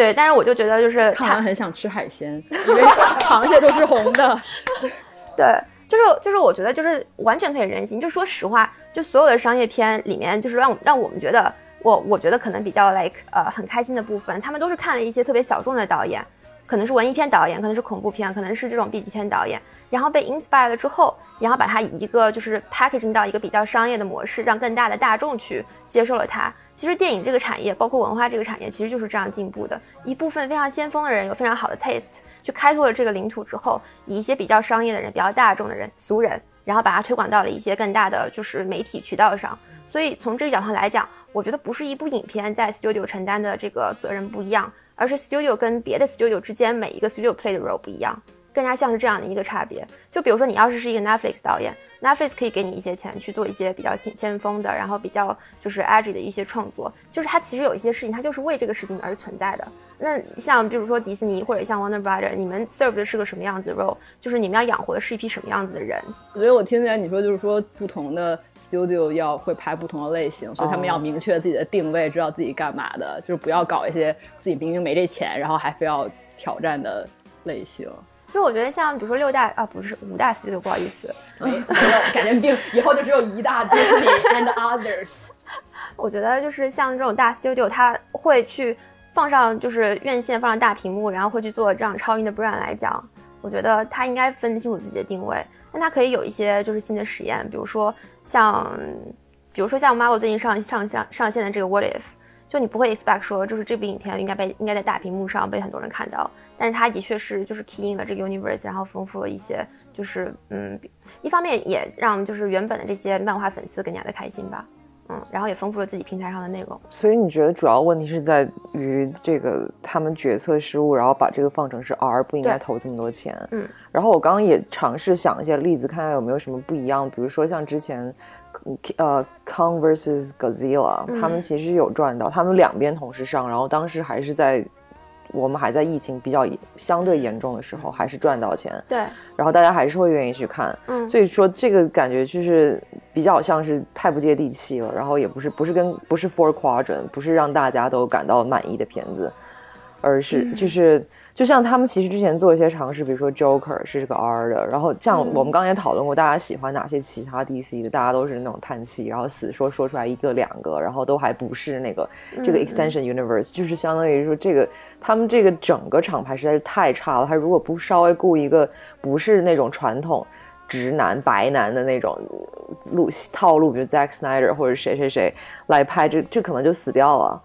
对，但是我就觉得就是看他完很想吃海鲜，因为螃蟹都是红的。对，就是就是我觉得就是完全可以任性。就说实话，就所有的商业片里面，就是让让我们觉得，我我觉得可能比较 like 呃很开心的部分，他们都是看了一些特别小众的导演，可能是文艺片导演，可能是恐怖片，可能是这种 B 级片导演，然后被 inspire 了之后，然后把它以一个就是 packaging 到一个比较商业的模式，让更大的大众去接受了它。其实电影这个产业，包括文化这个产业，其实就是这样进步的。一部分非常先锋的人，有非常好的 taste，去开拓了这个领土之后，以一些比较商业的人、比较大众的人、俗人，然后把它推广到了一些更大的就是媒体渠道上。所以从这个角度上来讲，我觉得不是一部影片在 studio 承担的这个责任不一样，而是 studio 跟别的 studio 之间每一个 studio play 的 role 不一样，更加像是这样的一个差别。就比如说你要是是一个 Netflix 导演，Netflix 可以给你一些钱去做一些比较先先锋的，然后比较就是 edgy 的一些创作，就是它其实有一些事情它就是为这个事情而存在的。那像比如说迪士尼或者像 Warner Brother，你们 serve 的是个什么样子的 role？就是你们要养活的是一批什么样子的人？所以我听起来你说就是说不同的 studio 要会拍不同的类型，所以他们要明确自己的定位，知道自己干嘛的，就是不要搞一些自己明明没这钱，然后还非要挑战的类型。就我觉得像比如说六大啊，不是五大 studio，不好意思，没有改成定，以后就只有一大 Disney and others。我觉得就是像这种大 studio，它会去放上就是院线放上大屏幕，然后会去做这样超英的 brand 来讲，我觉得它应该分清楚自己的定位。但它可以有一些就是新的实验，比如说像，比如说像 Marvel 最近上上上上线的这个 What If，就你不会 expect 说就是这部影片应该被应该在大屏幕上被很多人看到，但是它的确是就是 key in 了这个 universe，然后丰富了一些就是嗯，一方面也让就是原本的这些漫画粉丝更加的开心吧。嗯，然后也丰富了自己平台上的内容。所以你觉得主要问题是在于这个他们决策失误，然后把这个放成是 R，不应该投这么多钱。嗯，然后我刚刚也尝试想一些例子，看看有没有什么不一样。比如说像之前，呃，Kong vs Godzilla，、他们其实有赚到，他们两边同时上，然后当时还是在我们还在疫情比较相对严重的时候，还是赚到钱。对，然后大家还是会愿意去看，嗯。所以说这个感觉就是比较像是太不接地气了，然后也不是不是跟不是 four quadrant，不是让大家都感到满意的片子，而是。就是就像他们其实之前做一些尝试，比如说 Joker 是这个 R 的，然后像我们刚刚也讨论过，大家喜欢哪些其他 DC 的，大家都是那种叹气，然后死说说出来一个两个，然后都还不是那个这个 Extension Universe，就是相当于说这个他们这个整个厂牌实在是太差了，他如果不稍微雇一个不是那种传统直男白男的那种路套路，比如 Zack Snyder 或者谁谁谁来拍，这这可能就死掉了。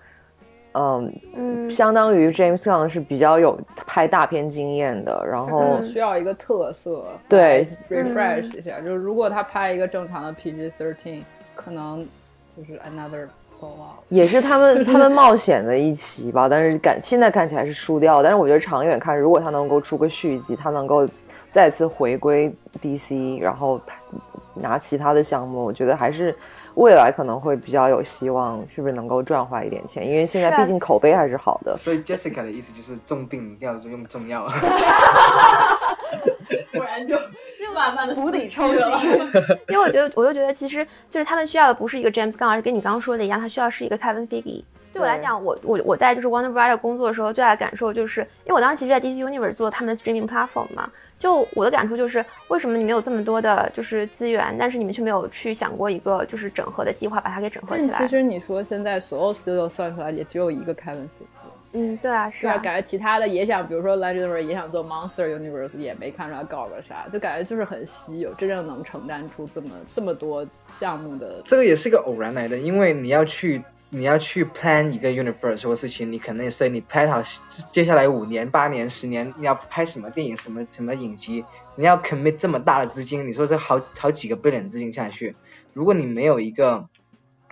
嗯嗯，相当于 James Gunn 是比较有拍大片经验的，然后需要一个特色，对，refresh 一下。就是如果他拍一个正常的 PG thirteen，可能就是 another fallout，也是他们 他们冒险的一期吧。但是感现在看起来是输掉，但是我觉得长远看，如果他能够出个续集，他能够再次回归 DC，然后拿其他的项目，我觉得还是。未来可能会比较有希望，是不是能够赚回一点钱？因为现在毕竟口碑还是好的。所以 Jessica 的意思就是重病要用重药，不然就就慢慢的釜底抽薪。因为我觉得，我就觉得其实就是他们需要的不是一个 James Gunn，而是跟你刚刚说的一样，他需要是一个 Kevin Feige。对我来讲，我我我在就是 Warner Brothers 工作的时候，最大的感受就是，因为我当时其实在 DC Universe 做他们的 streaming platform 嘛，就我的感触就是，为什么你们有这么多的就是资源，但是你们却没有去想过一个就是整合的计划，把它给整合起来？其实你说现在所有 studio 算出来也只有一个 Kevin。嗯，对啊，是啊，感觉其他的也想，比如说 Legendary 也想做 Monster Universe，也没看出来搞个啥，就感觉就是很稀有，真正能承担出这么这么多项目的。这个也是一个偶然来的，因为你要去。你要去 plan 一个 universe 或事情，你可能也是你拍好接下来五年、八年、十年，你要拍什么电影、什么什么影集，你要 commit 这么大的资金，你说这好好几个 billion 资金下去，如果你没有一个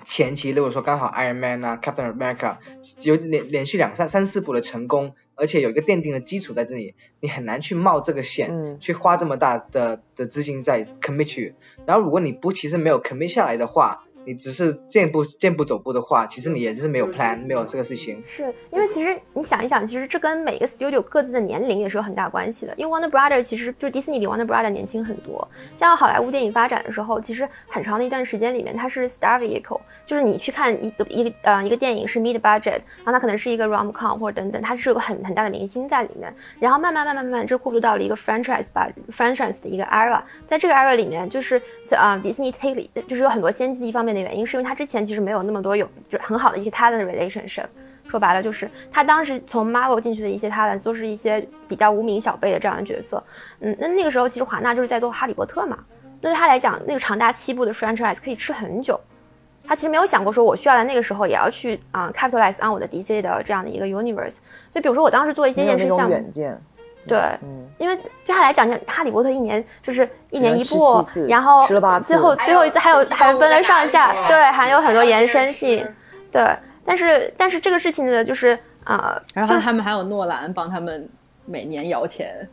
前期，如果说刚好 Iron Man 啊、Captain America 有连连续两三三四部的成功，而且有一个奠定的基础在这里，你很难去冒这个险，去花这么大的的资金在 commit 去。然后如果你不其实没有 commit 下来的话，你只是健步健步走步的话，其实你也是没有 plan，没有这个事情。是因为其实你想一想，其实这跟每个 studio 各自的年龄也是有很大关系的。因为 Warner Brothers 其实就迪士尼比 Warner Brothers 年轻很多。像好莱坞电影发展的时候，其实很长的一段时间里面，它是 star vehicle，就是你去看一个一个呃一个电影是 mid budget，然后它可能是一个 rom com 或者等等，它是有个很很大的明星在里面。然后慢慢慢慢慢慢，这过渡到了一个 franchise 吧 franchise 的一个 era，在这个 era 里面，就是呃迪士尼 take 就是有很多先进的一方面。的原因是因为他之前其实没有那么多有就很好的一些 talent relationship，说白了就是他当时从 Marvel 进去的一些 talent 都是一些比较无名小辈的这样的角色，嗯，那那个时候其实华纳就是在做哈利波特嘛，那对他来讲那个长达七部的 franchise 可以吃很久，他其实没有想过说我需要在那个时候也要去啊 capitalize on 我的 DC 的这样的一个 universe，所以比如说我当时做一些电视项目。对，嗯，因为对他来讲，像《哈利波特》一年就是一年一部，然后最后最后一次还有还分了上下，对，还有很多延伸性，对。但是但是这个事情呢，就是啊，然后他们还有诺兰帮他们每年摇钱，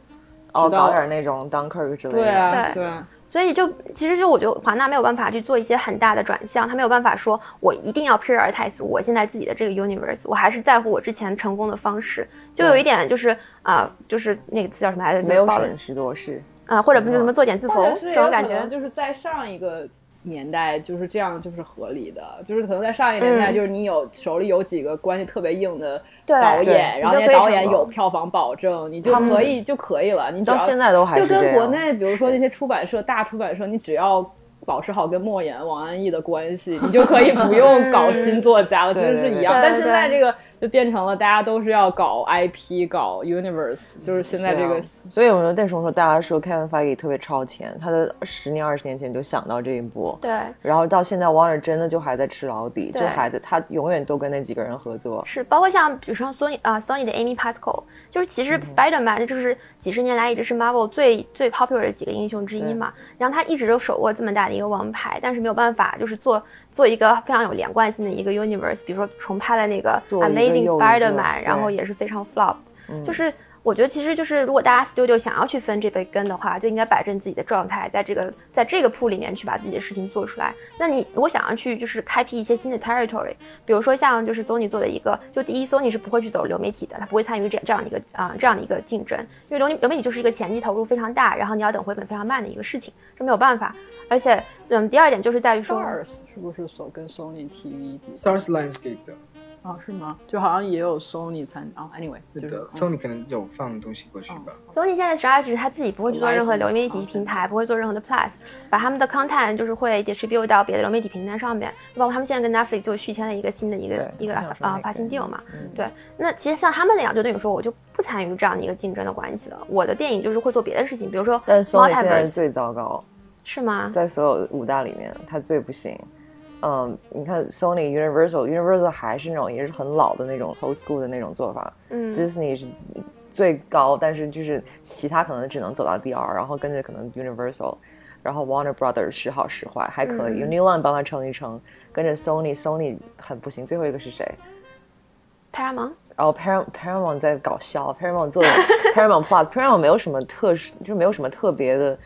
哦，搞点那种 Dunker 之类的，对啊，对。所以就其实就我觉得华纳没有办法去做一些很大的转向，他没有办法说我一定要 prioritize 我现在自己的这个 universe，我还是在乎我之前成功的方式，就有一点就是啊，就是那个词叫什么来着？没有审时度势啊，或者不是什么作茧自缚这种感觉，就是在上一个。年代就是这样，就是合理的，就是可能在上一个年代，就是你有手里有几个关系特别硬的导演，然后那些导演有票房保证，你就可以就可以了。你到现在都还就跟国内，比如说那些出版社、大出版社，你只要保持好跟莫言、王安忆的关系，你就可以不用搞新作家了。其实是一样，但现在这个。就变成了大家都是要搞 IP、搞 Universe，就是现在这个。所以我说那时候说大家说 Kevin Feige 特别超前，他的十年、二十年前就想到这一步。对。然后到现在，Warner 真的就还在吃老底，就还在他永远都跟那几个人合作。是，包括像比如说 Sony 啊，Sony 的 Amy Pascal，就是其实 Spider Man 就是几十年来一直是 Marvel 最最 popular 的几个英雄之一嘛。然后他一直都手握这么大的一个王牌，但是没有办法就是做做一个非常有连贯性的一个 Universe，比如说重拍了那个 Amazing。Spider-Man，然后也是非常 flop，就是我觉得其实就是如果大家 studio 想要去分这杯羹的话，就应该摆正自己的状态，在这个在这个铺里面去把自己的事情做出来。那你如果想要去就是开辟一些新的 territory，比如说像就是 Sony 做的一个，就第一 Sony 是不会去走流媒体的，它不会参与这这样的一个啊这样的一个竞争，因为流流媒体就是一个前期投入非常大，然后你要等回本非常慢的一个事情，这没有办法。而且嗯，第二点就是在于说，Stars 是不是所跟 Sony TV Stars Lionsgate 的。哦，是吗？就好像也有 Sony 参哦，anyway，是的就是，Sony 可能有放东西过去吧。Sony 现在 strategy 是他自己不会去做任何流媒体平台，不会做任何的 Plus，把他们的 content 就是会 distribute 到别的流媒体平台上面，包括他们现在跟 Netflix 就续签了一个新的一个一个啊发行 deal 嘛。对，那其实像他们那样，就等于说我就不参与这样的一个竞争的关系了。我的电影就是会做别的事情，比如说但是 Sony 现在最糟糕，是吗？在所有五大里面，它最不行。嗯，你看 Sony、Universal、Universal 还是那种也是很老的那种 old school 的那种做法。嗯 Disney 是最高，但是就是其他可能只能走到第二，然后跟着可能 Universal，然后 Warner Brothers 时好时坏还可以、嗯 u n i l o n 帮他撑一撑，跟着 Sony，Sony 很不行。最后一个是谁？Paramount 然后 Param Paramount 在搞笑，Paramount 做的 Paramount Plus，Paramount 没有什么特殊，就没有什么特别的，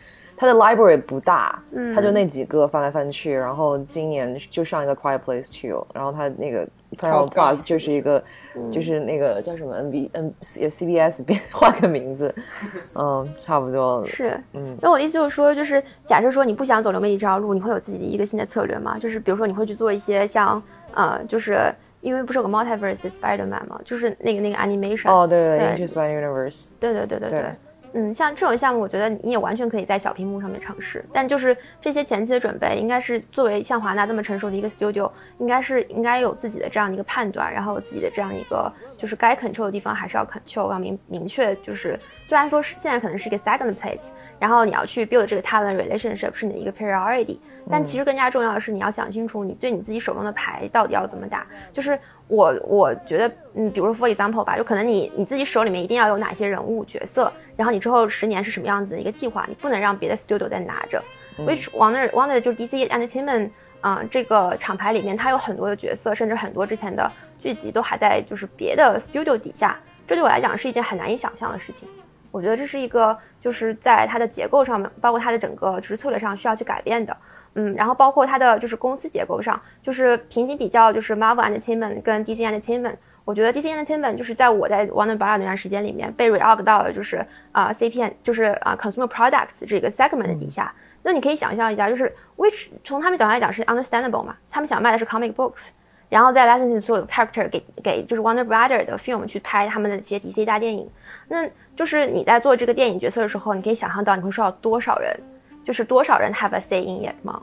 它的 library 不大，嗯。它就那几个翻来翻去，然后今年就上一个 Quiet Place Two，然后他那个 Paramount Plus 就是一个，就是那个叫什么 NB N CBS 变换个名字，嗯，差不多，是，嗯。那我的意思就是说，就是假设说你不想走流媒体这条路，你会有自己的一个新的策略吗？就是比如说你会去做一些像呃，就是因为不是有个 multiverse 的 Spider-Man 吗？就是那个那个 animation。哦，对对对，Into Spider Universe，对对对对对对嗯，像这种项目，我觉得你也完全可以在小屏幕上面尝试，但就是这些前期的准备，应该是作为像华纳这么成熟的一个 studio，应该是应该有自己的这样的一个判断，然后有自己的这样一个就是该 control 的地方还是要 control，要明明确就是虽然说是现在可能是一个 second place，然后你要去 build 这个 talent relationship 是你的一个 priority，但其实更加重要的是你要想清楚你对你自己手中的牌到底要怎么打，就是我我觉得，嗯，比如说 for example 吧，就可能你你自己手里面一定要有哪些人物角色，然后你之后十年是什么样子的一个计划，你不能让别的 studio 再拿着。Which Warner Warner 就是 DC Entertainment 啊、这个厂牌里面，它有很多的角色，甚至很多之前的剧集都还在就是别的 studio 底下，这对我来讲是一件很难以想象的事情。我觉得这是一个就是在它的结构上面，包括它的整个就是策略上需要去改变的。嗯，然后包括它的就是公司结构上，就是平行比较，就是 Marvel Entertainment 跟 DC Entertainment。我觉得 DC Entertainment 就是在我在 Warner Bros 那段时间里面被 reorg 到了就是啊、CPN，就是啊、Consumer Products 这个 segment 的底下。那你可以想象一下，就是 which 从他们角度来讲是 understandable 嘛，他们想卖的是 comic books，然后再 license 所有的 character 给给就是 Warner Brother 的 film 去拍他们的这些 DC 大电影。那就是你在做这个电影角色的时候，你可以想象到你会受到多少人，就是多少人 have a say in it 吗？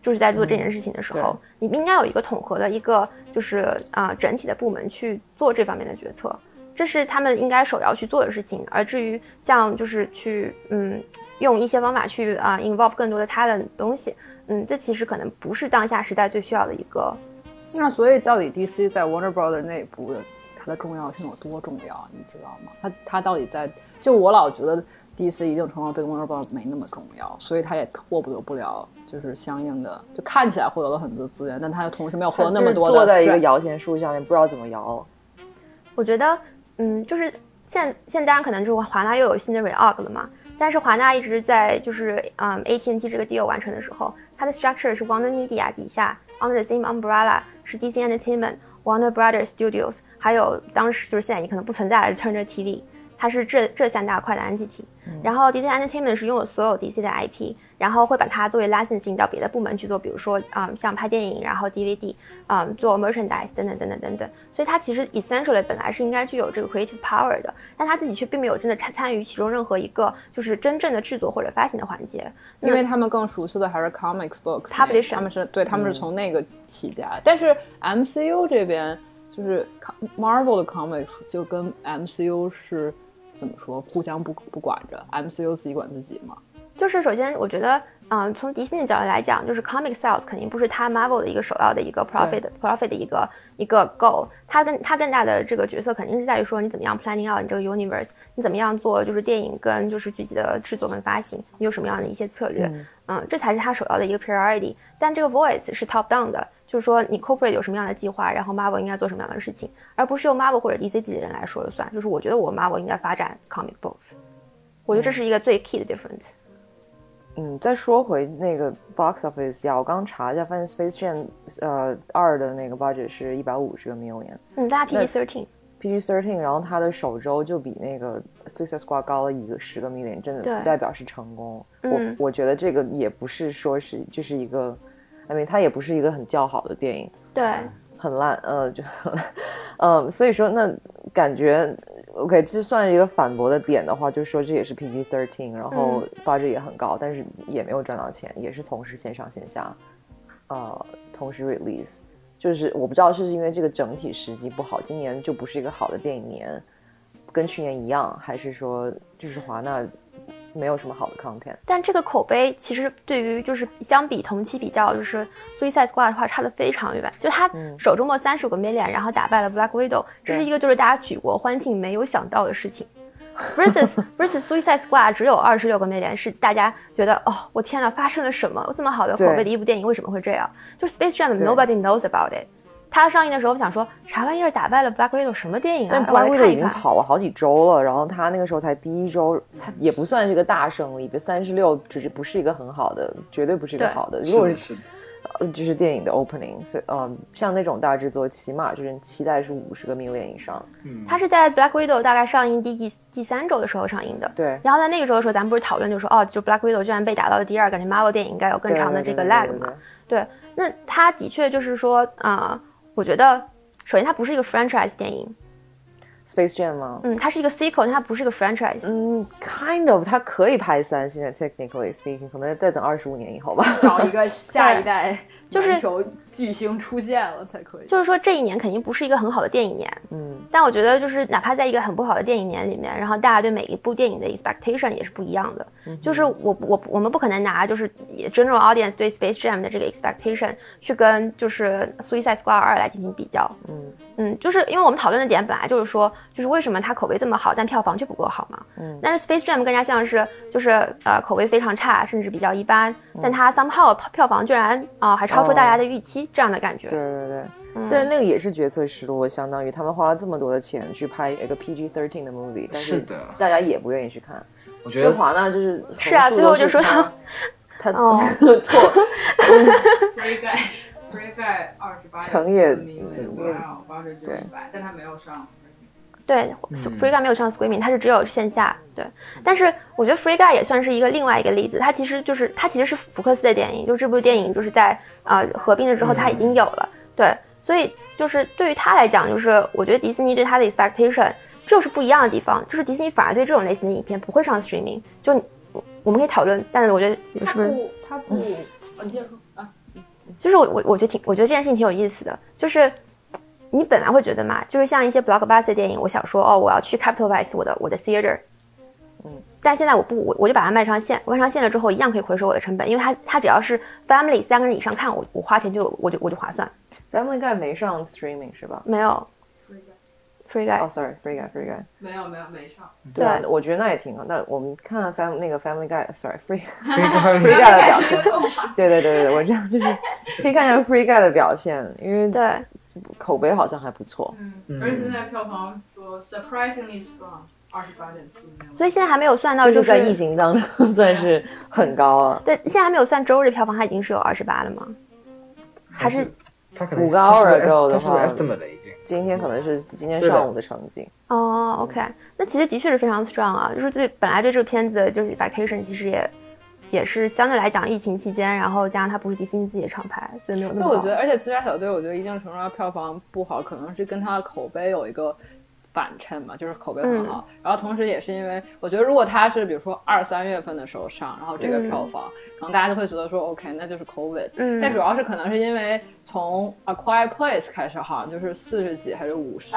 就是在做这件事情的时候，你应该有一个统合的一个就是啊、整体的部门去做这方面的决策，这是他们应该首要去做的事情。而至于像就是去嗯用一些方法去啊、involve 更多的 talent 的东西，嗯，这其实可能不是当下时代最需要的一个。那所以到底 DC 在 Warner Brothers 内部的它的重要性有多重要，你知道吗？它它到底在就我老觉得 DC 一定程度上对 Warner Brothers 没那么重要，所以他也获得不了就是相应的，就看起来获得了很多资源，但他又同时没有获得那么多的坐在一个摇钱树下面，不知道怎么摇。我觉得，嗯，就是现现在当然可能就是华纳又有新的 reorg 了嘛，但是华纳一直在就是嗯 AT&T 这个 deal 完成的时候，它的 structure 是 Warner Media 底下 under the same umbrella 是 DC Entertainment、Warner Brothers Studios，还有当时就是现在已经可能不存在的 Turner TV。它是这这三大块的 entity，、然后 DC Entertainment 是拥有所有 DC 的 IP，然后会把它作为 licensing 到别的部门去做，比如说啊、嗯像拍电影，然后 DVD，啊、嗯做 merchandise 等等等等等等。所以它其实 essentially 本来是应该具有这个 creative power 的，但它自己却并没有真的参参与其中任何一个就是真正的制作或者发行的环节。因为他们更熟悉的还是 comics books Publishing 他们是对他们是从那个起家的，但是 MCU 这边就是 Marvel 的 comics 就跟 MCU 是怎么说互相不不管着，MCU 自己管自己嘛。就是首先，我觉得，嗯、从迪士尼的角度来讲，就是 comic sales 肯定不是它 Marvel 的一个首要的一个 profit profit 的一个一个 goal。它跟它更大的这个角色肯定是在于说，你怎么样 planning out 你这个 universe，你怎么样做就是电影跟就是剧集的制作跟发行，你有什么样的一些策略，嗯这才是它首要的一个 priority。但这个 voice 是 top down 的，就是说你 corporate 有什么样的计划，然后 Marvel 应该做什么样的事情，而不是由 Marvel 或者 DC 自己的人来说了算。就是我觉得我 Marvel 应该发展 comic books，我觉得这是一个最 key 的 difference。嗯，再说回那个 box office 呀，我刚查一下，发现 Space Jam 呃二的那个 budget 是一百五十个 million。嗯，大家 PG thirteen。PG thirteen，然后它的首周就比那个 Suicide Squad 高了一个十个 million，真的不代表是成功。嗯我我觉得这个也不是说是就是一个，I mean 它也不是一个很较好的电影。对，很烂，呃，就，嗯，所以说那感觉，OK，这算是一个反驳的点的话，就说这也是 PG thirteen，然后 budget 也很高，但是也没有赚到钱，也是同时线上线下，呃，同时 release，就是我不知道是因为这个整体时机不好，今年就不是一个好的电影年，跟去年一样，还是说就是华纳。没有什么好的 content，但这个口碑其实对于就是相比同期比较，就是 Suicide Squad 的话差的非常远。就他首周末三十五个 million，然后打败了 Black Widow，这是一个就是大家举国欢庆没有想到的事情。versus versus Suicide Squad 只有二十六个 million，是大家觉得哦，我天呐，发生了什么？这么好的口碑的一部电影为什么会这样？就 Space Jam nobody knows about it。它上映的时候，我想说啥玩意儿打败了 Black Widow 什么电影啊？但 Black Widow 已经跑了好几周了，然后他那个时候才第一周，他也不算是个大胜利，比如三十六，只是不是一个很好的，绝对不是一个好的。如果是，呃，就是电影的 opening，所以嗯，像那种大制作，起码就是期待是五十个 million 以上。嗯，它是在 Black Widow 大概上映第第三周的时候上映的。对。然后在那个时候的时候，咱们不是讨论就说，哦，就 Black Widow 居然被打到了第二，感觉 Marvel 电影应该有更长的这个 lag 嘛？对。那他的确就是说，啊，我觉得。首先，它不是一个 franchise 电影。Space Jam 吗？嗯，它是一个 sequel，但它不是一个 franchise。嗯，kind of，它可以拍三，现在 technically speaking，可能再等二十五年以后吧，找一个下一代就是球巨星出现了才可以。就是说，这一年肯定不是一个很好的电影年。嗯，但我觉得，就是哪怕在一个很不好的电影年里面，然后大家对每一部电影的 expectation 也是不一样的。就是我我我们不可能拿就是 general audience 对 Space Jam 的这个 expectation 去跟就是 Suicide Squad 二来进行比较。嗯嗯，就是因为我们讨论的点本来就是说。就是为什么它口碑这么好，但票房却不够好嘛？嗯，但是 Space Jam 更加像是就是呃口碑非常差，甚至比较一般，但它 somehow 票房居然啊还超出大家的预期，这样的感觉。对对对，但是那个也是决策失落，相当于他们花了这么多的钱去拍一个 PG thirteen 的 movie，但是大家也不愿意去看。我觉得华纳就是是啊，最后就说他他 错。Free Guy 二十八成也对，但他没有上。对，Free Guy 没有上 Screaming，它是只有线下。对，但是我觉得 Free Guy 也算是一个另外一个例子，它其实就是它其实是福克斯的电影，就这部电影就是在啊合并了之后它已经有了。对，所以就是对于他来讲，就是我觉得迪士尼对他的 expectation 就是不一样的地方，就是迪士尼反而对这种类型的影片不会上 Streaming。就我们可以讨论，但是我觉得是不是他不，你接着说。就是我我我觉得挺，我觉得这件事情挺有意思的。就是你本来会觉得嘛，就是像一些 blockbuster 电影，我想说哦，我要去 capitalize 我的我的 theater，嗯，但现在我不，我我就把它卖上线，卖上线了之后，一样可以回收我的成本，因为它它只要是 family 三个人以上看，我我花钱就我就我就划算。Family Guy 没上 streaming 是吧？没有。Free Guy，哦，Sorry，Free Guy，Free Guy，没有没有没上。对，我觉得那也挺好。那我们看 Fam 那个 Family Guy，Sorry，Free Free Guy 的表现。对对对对，我这样就是可以看一下 Free Guy 的表现，因为对口碑好像还不错。嗯，而且现在票房说 surprisingly strong，二十八点四所以现在还没有算到，就是在疫情当中算是很高了。对，现在还没有算周日票房，它已经是有二十八了吗？还是五个 hour ago 的话？今天可能是今天上午的成绩哦，OK，那其实的确是非常 strong 啊，就是对本来对这个片子就是 vacation，其实也也是相对来讲疫情期间，然后加上它不是迪士尼自己的厂牌，所以没有那么。我觉得，而且自杀小队，我觉得一定程度上票房不好，可能是跟它的口碑有一个。反衬嘛，就是口碑很好，然后同时也是因为我觉得，如果它是比如说二三月份的时候上，然后这个票房，可能大家就会觉得说，OK，那就是 COVID。嗯。但主要是可能是因为从 A Quiet Place 开始，好像就是四十几还是五十。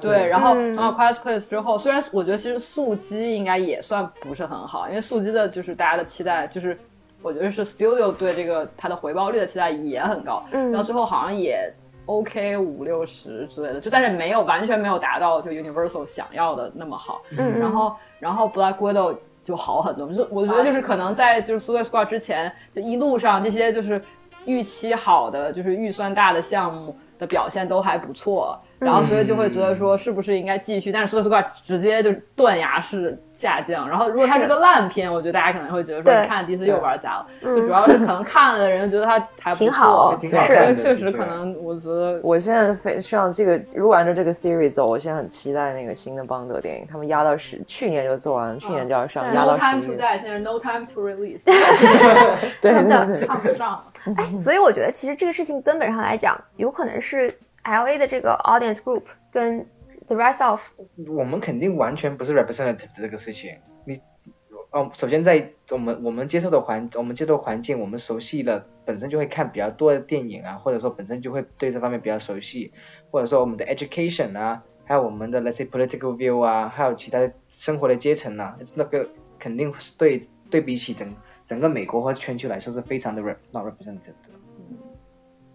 对，然后从 A Quiet Place 之后，虽然我觉得其实速激应该也算不是很好，因为速激的就是大家的期待，就是我觉得是 Studio 对这个它的回报率的期待也很高，然后最后好像也。OK 五六十之类的，就但是没有完全没有达到就 Universal 想要的那么好。嗯，然后然后 Black Widow 就好很多。就我觉得就是可能在就是 Suicide Squad 之前，就一路上这些就是预期好的，就是预算大的项目的表现都还不错。然后所以就会觉得说是不是应该继续？但是 Suicide Squad 直接就断崖式。下降，然后如果它是个烂片，我觉得大家可能会觉得说，你看第一次又玩砸了。就主要是可能看了的人觉得它还挺好，是确实可能，我觉得我现在非像这个，如果按照这个 theory 走，我现在很期待那个新的邦德电影，他们压到十，去年就做完，去年就要上，压到十 No time to die，现在 No time to release。对对对，看不上。哎，所以我觉得其实这个事情根本上来讲，有可能是。L A 的这个 audience group 跟 the rest of 我们肯定完全不是 representative 这个事情。你，哦，首先在我们我们接受的环我们接受的环境，我们熟悉了，本身就会看比较多的电影啊，或者说本身就会对这方面比较熟悉，或者说我们的 education 啊，还有我们的 let's say political view 啊，还有其他生活的阶层啊，那个肯定是对对比起整整个美国或全球来说是非常的 rep not representative。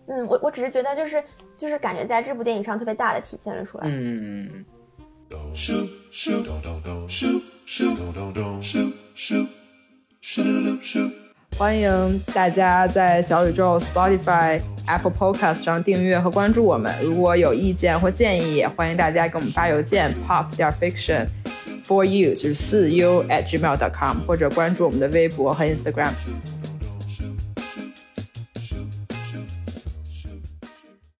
嗯，我我只是觉得就是就是感觉在这部电影上特别大的体现了出来。嗯，欢迎大家在小宇宙、Spotify、Apple Podcast 上订阅和关注我们。如果有意见或建议，也欢迎大家给我们发邮件 pop 点 fiction for you 就是四 u at gmail dot com，或者关注我们的微博和 Instagram。